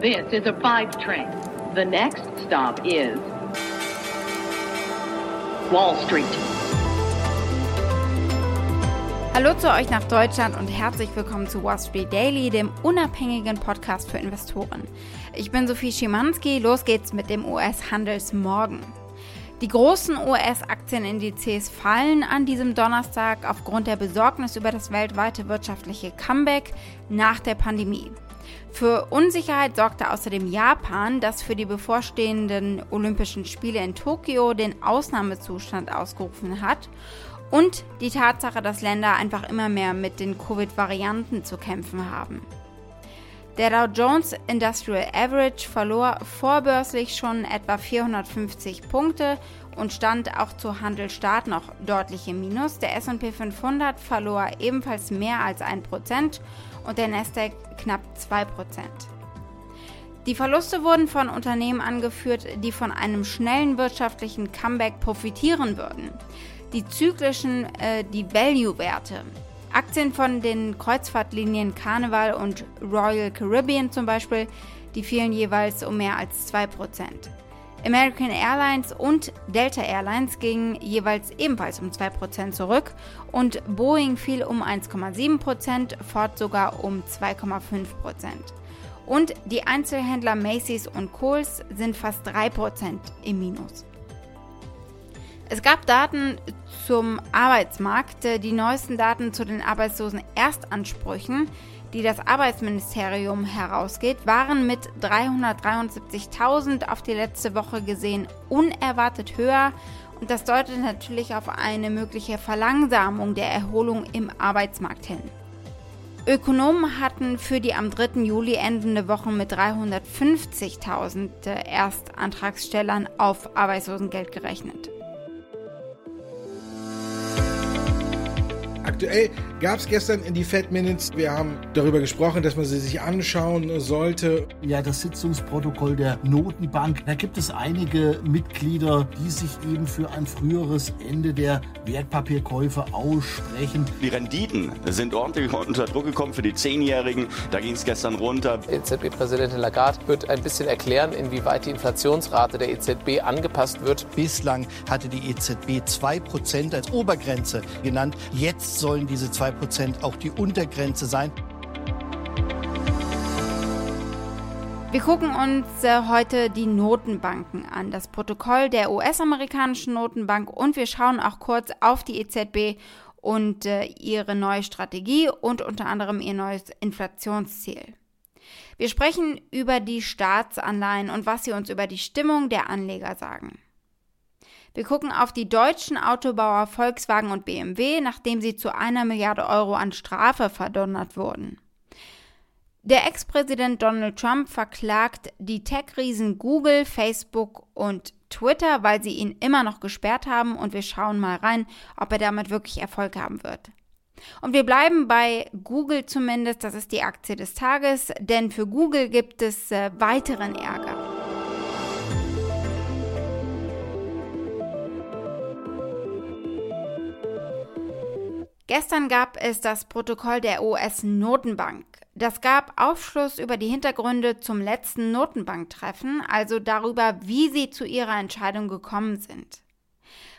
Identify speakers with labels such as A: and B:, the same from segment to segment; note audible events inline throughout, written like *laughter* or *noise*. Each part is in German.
A: This is a five train. The next stop is Wall Street.
B: Hallo zu euch nach Deutschland und herzlich willkommen zu Wall Street Daily, dem unabhängigen Podcast für Investoren. Ich bin Sophie Schimanski, los geht's mit dem US-Handelsmorgen. Die großen US-Aktienindizes fallen an diesem Donnerstag aufgrund der Besorgnis über das weltweite wirtschaftliche Comeback nach der Pandemie. Für Unsicherheit sorgte außerdem Japan, das für die bevorstehenden Olympischen Spiele in Tokio den Ausnahmezustand ausgerufen hat und die Tatsache, dass Länder einfach immer mehr mit den Covid-Varianten zu kämpfen haben. Der Dow Jones Industrial Average verlor vorbörslich schon etwa 450 Punkte und stand auch zu Handelstart noch deutlich im Minus. Der S&P 500 verlor ebenfalls mehr als 1% und der Nasdaq knapp 2%. Die Verluste wurden von Unternehmen angeführt, die von einem schnellen wirtschaftlichen Comeback profitieren würden. Die zyklischen, äh, die Value-Werte. Aktien von den Kreuzfahrtlinien Carnival und Royal Caribbean zum Beispiel, die fielen jeweils um mehr als 2%. American Airlines und Delta Airlines gingen jeweils ebenfalls um 2% zurück und Boeing fiel um 1,7%, Ford sogar um 2,5%. Und die Einzelhändler Macy's und Kohl's sind fast 3% im Minus. Es gab Daten zum Arbeitsmarkt, die neuesten Daten zu den arbeitslosen Erstansprüchen, die das Arbeitsministerium herausgeht, waren mit 373.000 auf die letzte Woche gesehen unerwartet höher und das deutet natürlich auf eine mögliche Verlangsamung der Erholung im Arbeitsmarkt hin. Ökonomen hatten für die am 3. Juli endende Woche mit 350.000 Erstantragstellern auf Arbeitslosengeld gerechnet.
C: Aktuell gab es gestern in die Fed Minutes, wir haben darüber gesprochen, dass man sie sich anschauen sollte.
D: Ja, das Sitzungsprotokoll der Notenbank. Da gibt es einige Mitglieder, die sich eben für ein früheres Ende der Wertpapierkäufe aussprechen.
E: Die Renditen sind ordentlich *laughs* unter Druck gekommen für die Zehnjährigen. Da ging es gestern runter.
F: EZB-Präsidentin Lagarde wird ein bisschen erklären, inwieweit die Inflationsrate der EZB angepasst wird.
G: Bislang hatte die EZB 2% als Obergrenze genannt. Jetzt sollen diese 2% auch die Untergrenze sein.
B: Wir gucken uns äh, heute die Notenbanken an, das Protokoll der US-amerikanischen Notenbank und wir schauen auch kurz auf die EZB und äh, ihre neue Strategie und unter anderem ihr neues Inflationsziel. Wir sprechen über die Staatsanleihen und was sie uns über die Stimmung der Anleger sagen. Wir gucken auf die deutschen Autobauer Volkswagen und BMW, nachdem sie zu einer Milliarde Euro an Strafe verdonnert wurden. Der Ex-Präsident Donald Trump verklagt die Tech-Riesen Google, Facebook und Twitter, weil sie ihn immer noch gesperrt haben und wir schauen mal rein, ob er damit wirklich Erfolg haben wird. Und wir bleiben bei Google zumindest, das ist die Aktie des Tages, denn für Google gibt es äh, weiteren Ärger. Gestern gab es das Protokoll der US-Notenbank. Das gab Aufschluss über die Hintergründe zum letzten Notenbanktreffen, also darüber, wie sie zu ihrer Entscheidung gekommen sind.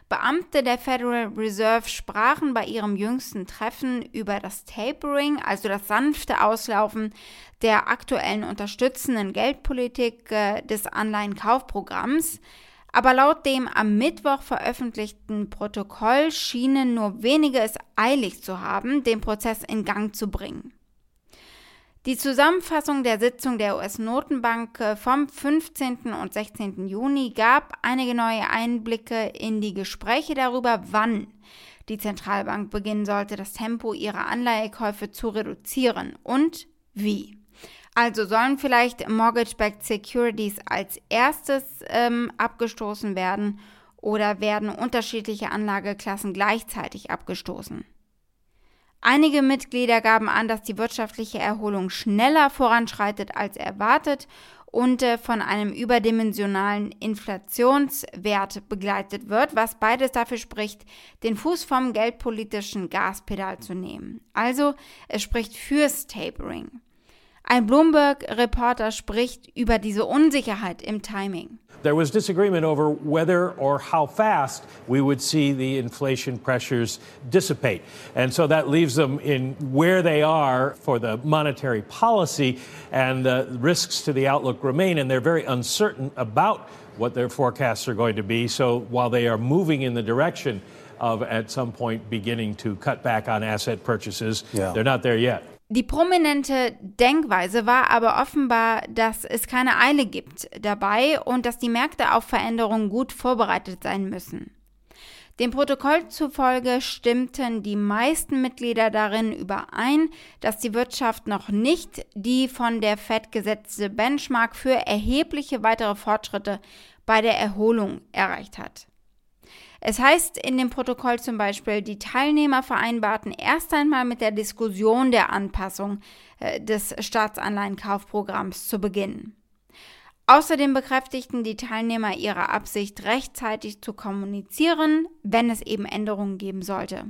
B: Beamte der Federal Reserve sprachen bei ihrem jüngsten Treffen über das Tapering, also das sanfte Auslaufen der aktuellen unterstützenden Geldpolitik äh, des Anleihenkaufprogramms, aber laut dem am Mittwoch veröffentlichten Protokoll schienen nur wenige es eilig zu haben, den Prozess in Gang zu bringen. Die Zusammenfassung der Sitzung der US-Notenbank äh, vom 15. und 16. Juni gab einige neue Einblicke in die Gespräche darüber, wann die Zentralbank beginnen sollte, das Tempo ihrer Anleihekäufe zu reduzieren und wie. Also sollen vielleicht Mortgage-Backed Securities als erstes ähm, abgestoßen werden oder werden unterschiedliche Anlageklassen gleichzeitig abgestoßen? Einige Mitglieder gaben an, dass die wirtschaftliche Erholung schneller voranschreitet als erwartet und äh, von einem überdimensionalen Inflationswert begleitet wird, was beides dafür spricht, den Fuß vom geldpolitischen Gaspedal zu nehmen. Also es spricht fürs Tapering. Ein Bloomberg-Reporter spricht über diese Unsicherheit im Timing.
H: There was disagreement over whether or how fast we would see the inflation pressures dissipate. And so that leaves them in where they are for the monetary policy, and the risks to the outlook remain, and they're very uncertain about what their forecasts are going to be. So while they are moving in the direction of at some point beginning to cut back on asset purchases, yeah. they're not there yet.
B: Die prominente Denkweise war aber offenbar, dass es keine Eile gibt dabei und dass die Märkte auf Veränderungen gut vorbereitet sein müssen. Dem Protokoll zufolge stimmten die meisten Mitglieder darin überein, dass die Wirtschaft noch nicht die von der Fed gesetzte Benchmark für erhebliche weitere Fortschritte bei der Erholung erreicht hat. Es heißt in dem Protokoll zum Beispiel, die Teilnehmer vereinbarten erst einmal mit der Diskussion der Anpassung äh, des Staatsanleihenkaufprogramms zu beginnen. Außerdem bekräftigten die Teilnehmer ihre Absicht, rechtzeitig zu kommunizieren, wenn es eben Änderungen geben sollte.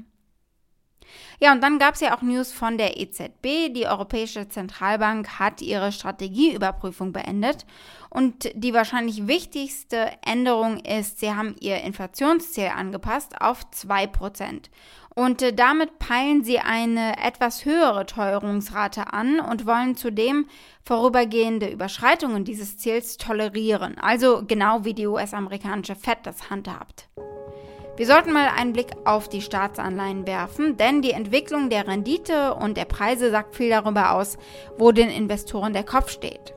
B: Ja, und dann gab es ja auch News von der EZB. Die Europäische Zentralbank hat ihre Strategieüberprüfung beendet. Und die wahrscheinlich wichtigste Änderung ist, sie haben ihr Inflationsziel angepasst auf 2%. Und äh, damit peilen sie eine etwas höhere Teuerungsrate an und wollen zudem vorübergehende Überschreitungen dieses Ziels tolerieren. Also genau wie die US-amerikanische Fed das handhabt. Wir sollten mal einen Blick auf die Staatsanleihen werfen, denn die Entwicklung der Rendite und der Preise sagt viel darüber aus, wo den Investoren der Kopf steht.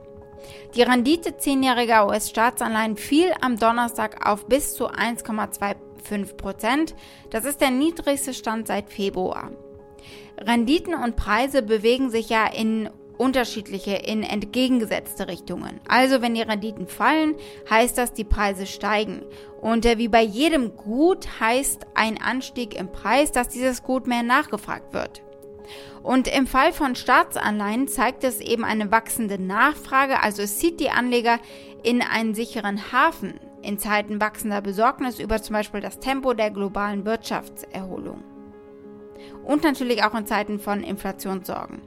B: Die Rendite zehnjähriger US-Staatsanleihen fiel am Donnerstag auf bis zu 1,25 Prozent. Das ist der niedrigste Stand seit Februar. Renditen und Preise bewegen sich ja in unterschiedliche in entgegengesetzte Richtungen. Also wenn die Renditen fallen, heißt das, die Preise steigen. Und äh, wie bei jedem Gut heißt ein Anstieg im Preis, dass dieses Gut mehr nachgefragt wird. Und im Fall von Staatsanleihen zeigt es eben eine wachsende Nachfrage, also es zieht die Anleger in einen sicheren Hafen in Zeiten wachsender Besorgnis über zum Beispiel das Tempo der globalen Wirtschaftserholung. Und natürlich auch in Zeiten von Inflationssorgen.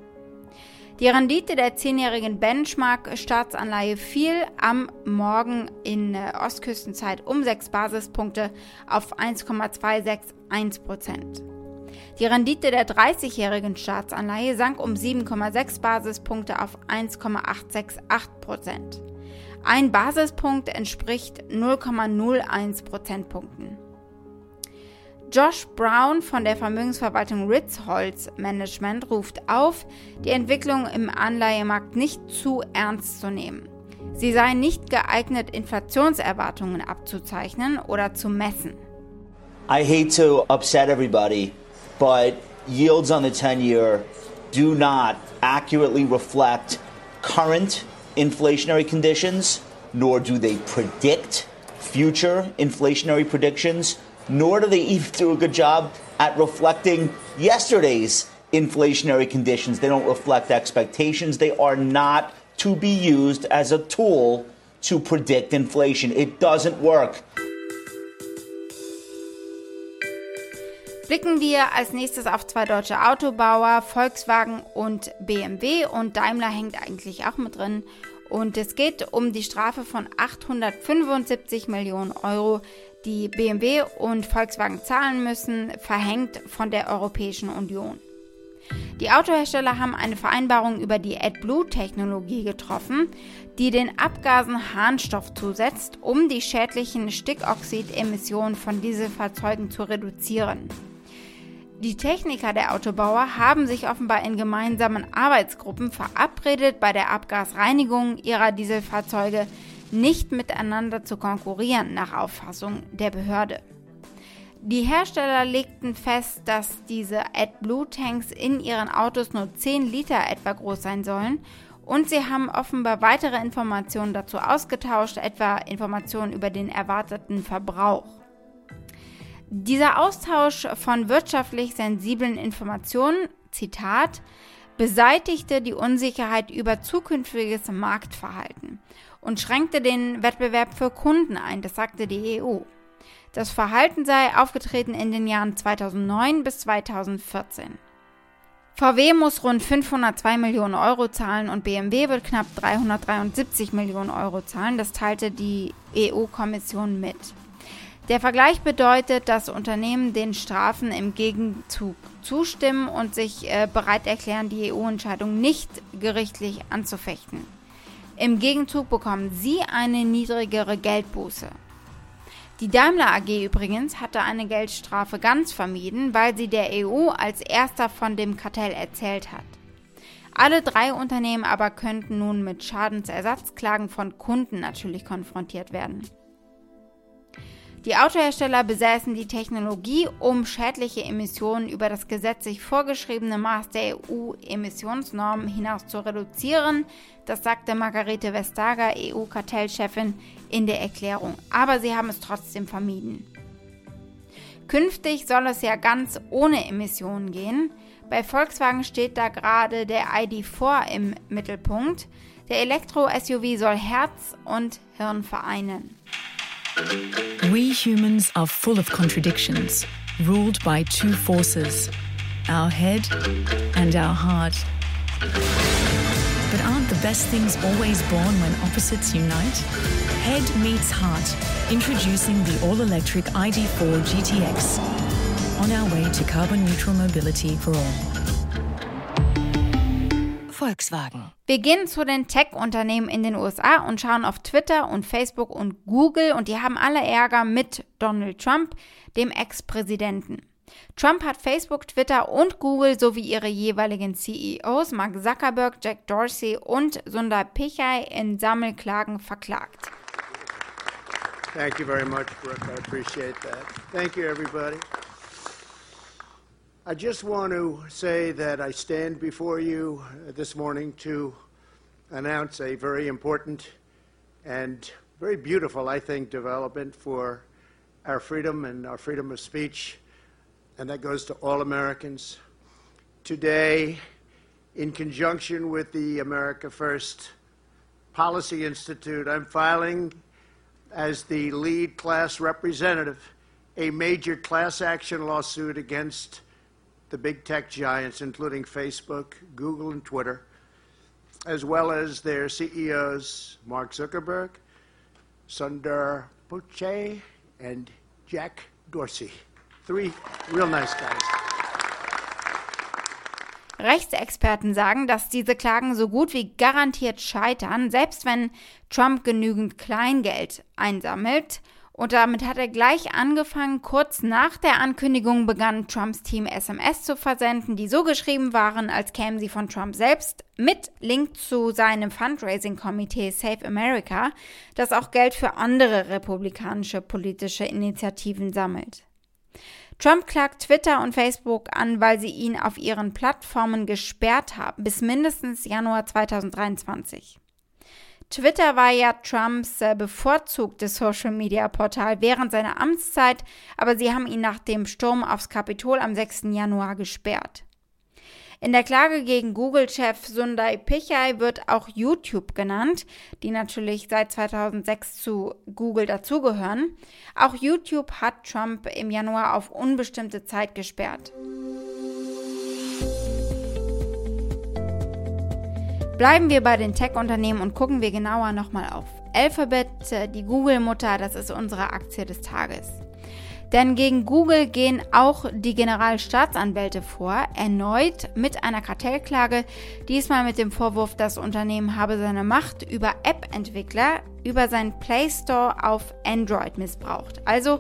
B: Die Rendite der zehnjährigen Benchmark-Staatsanleihe fiel am Morgen in Ostküstenzeit um 6 Basispunkte auf 1,261 Prozent. Die Rendite der 30-jährigen Staatsanleihe sank um 7,6 Basispunkte auf 1,868 Prozent. Ein Basispunkt entspricht 0,01 Prozentpunkten. Josh Brown von der Vermögensverwaltung Ritzholz Management ruft auf, die Entwicklung im Anleihemarkt nicht zu ernst zu nehmen. Sie seien nicht geeignet, Inflationserwartungen abzuzeichnen oder zu messen.
I: I hate to upset everybody, but yields on the 10 year do not accurately reflect current inflationary conditions, nor do they predict future inflationary predictions nor do they even do a good job at reflecting yesterday's inflationary conditions. They don't reflect expectations. They are not to be used as a tool to predict inflation. It doesn't work.
B: Blicken wir als nächstes auf zwei deutsche Autobauer, Volkswagen und BMW und Daimler hängt eigentlich auch mit drin. Und es geht um die Strafe von 875 Millionen Euro, die BMW und Volkswagen zahlen müssen, verhängt von der Europäischen Union. Die Autohersteller haben eine Vereinbarung über die AdBlue-Technologie getroffen, die den Abgasen Harnstoff zusetzt, um die schädlichen Stickoxidemissionen von Dieselfahrzeugen zu reduzieren. Die Techniker der Autobauer haben sich offenbar in gemeinsamen Arbeitsgruppen verabredet, bei der Abgasreinigung ihrer Dieselfahrzeuge nicht miteinander zu konkurrieren, nach Auffassung der Behörde. Die Hersteller legten fest, dass diese AdBlue-Tanks in ihren Autos nur 10 Liter etwa groß sein sollen und sie haben offenbar weitere Informationen dazu ausgetauscht, etwa Informationen über den erwarteten Verbrauch. Dieser Austausch von wirtschaftlich sensiblen Informationen, Zitat, beseitigte die Unsicherheit über zukünftiges Marktverhalten und schränkte den Wettbewerb für Kunden ein, das sagte die EU. Das Verhalten sei aufgetreten in den Jahren 2009 bis 2014. VW muss rund 502 Millionen Euro zahlen und BMW wird knapp 373 Millionen Euro zahlen. Das teilte die EU-Kommission mit. Der Vergleich bedeutet, dass Unternehmen den Strafen im Gegenzug zustimmen und sich äh, bereit erklären, die EU-Entscheidung nicht gerichtlich anzufechten. Im Gegenzug bekommen sie eine niedrigere Geldbuße. Die Daimler AG übrigens hatte eine Geldstrafe ganz vermieden, weil sie der EU als erster von dem Kartell erzählt hat. Alle drei Unternehmen aber könnten nun mit Schadensersatzklagen von Kunden natürlich konfrontiert werden. Die Autohersteller besäßen die Technologie, um schädliche Emissionen über das gesetzlich vorgeschriebene Maß der EU-Emissionsnormen hinaus zu reduzieren. Das sagte Margarete Vestager, EU-Kartellchefin, in der Erklärung. Aber sie haben es trotzdem vermieden. Künftig soll es ja ganz ohne Emissionen gehen. Bei Volkswagen steht da gerade der ID4 im Mittelpunkt. Der Elektro-SUV soll Herz und Hirn vereinen.
J: We humans are full of contradictions, ruled by two forces our head and our heart. But aren't the best things always born when opposites unite? Head meets heart, introducing the all electric ID4 GTX on our way to carbon neutral mobility for all. Volkswagen.
B: Wir gehen zu den Tech-Unternehmen in den USA und schauen auf Twitter und Facebook und Google und die haben alle Ärger mit Donald Trump, dem Ex-Präsidenten. Trump hat Facebook, Twitter und Google sowie ihre jeweiligen CEOs Mark Zuckerberg, Jack Dorsey und Sundar Pichai in Sammelklagen verklagt.
K: Thank you very much, Brooke. I appreciate that. Thank you, everybody. I just want to say that I stand before you this morning to announce a very important and very beautiful, I think, development for our freedom and our freedom of speech, and that goes to all Americans. Today, in conjunction with the America First Policy Institute, I'm filing as the lead class representative a major class action lawsuit against the big tech giants, including Facebook, Google, and Twitter, as well as their CEOs, Mark Zuckerberg, Sundar Pichai, and Jack Dorsey. Three real nice guys.
B: Rechtsexperten sagen, dass diese Klagen so gut wie garantiert scheitern, selbst wenn Trump genügend Kleingeld einsammelt und damit hat er gleich angefangen. Kurz nach der Ankündigung begann Trumps Team SMS zu versenden, die so geschrieben waren, als kämen sie von Trump selbst, mit Link zu seinem Fundraising-Komitee Save America, das auch Geld für andere republikanische politische Initiativen sammelt. Trump klagt Twitter und Facebook an, weil sie ihn auf ihren Plattformen gesperrt haben, bis mindestens Januar 2023. Twitter war ja Trumps äh, bevorzugtes Social-Media-Portal während seiner Amtszeit, aber sie haben ihn nach dem Sturm aufs Kapitol am 6. Januar gesperrt. In der Klage gegen Google-Chef Sundar Pichai wird auch YouTube genannt, die natürlich seit 2006 zu Google dazugehören. Auch YouTube hat Trump im Januar auf unbestimmte Zeit gesperrt. Bleiben wir bei den Tech-Unternehmen und gucken wir genauer nochmal auf Alphabet, äh, die Google-Mutter, das ist unsere Aktie des Tages. Denn gegen Google gehen auch die Generalstaatsanwälte vor, erneut mit einer Kartellklage, diesmal mit dem Vorwurf, das Unternehmen habe seine Macht über App-Entwickler über seinen Play Store auf Android missbraucht. Also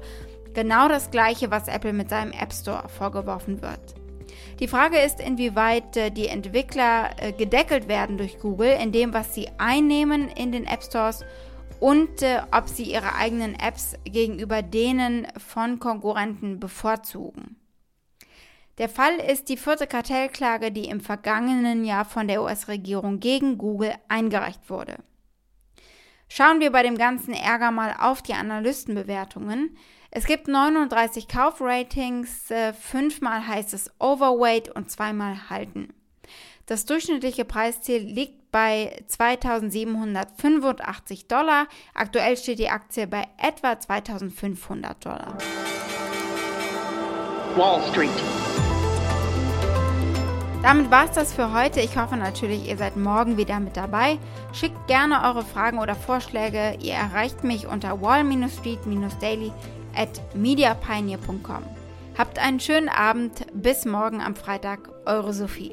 B: genau das gleiche, was Apple mit seinem App Store vorgeworfen wird. Die Frage ist, inwieweit äh, die Entwickler äh, gedeckelt werden durch Google in dem, was sie einnehmen in den App Stores und äh, ob sie ihre eigenen Apps gegenüber denen von Konkurrenten bevorzugen. Der Fall ist die vierte Kartellklage, die im vergangenen Jahr von der US-Regierung gegen Google eingereicht wurde. Schauen wir bei dem ganzen Ärger mal auf die Analystenbewertungen. Es gibt 39 Kaufratings, äh, fünfmal heißt es Overweight und zweimal halten. Das durchschnittliche Preisziel liegt bei 2785 Dollar. Aktuell steht die Aktie bei etwa 2500 Dollar.
A: Wall Street.
B: Damit war es das für heute. Ich hoffe natürlich, ihr seid morgen wieder mit dabei. Schickt gerne eure Fragen oder Vorschläge. Ihr erreicht mich unter wall-street-daily at mediapioneer.com. Habt einen schönen Abend, bis morgen am Freitag, eure Sophie.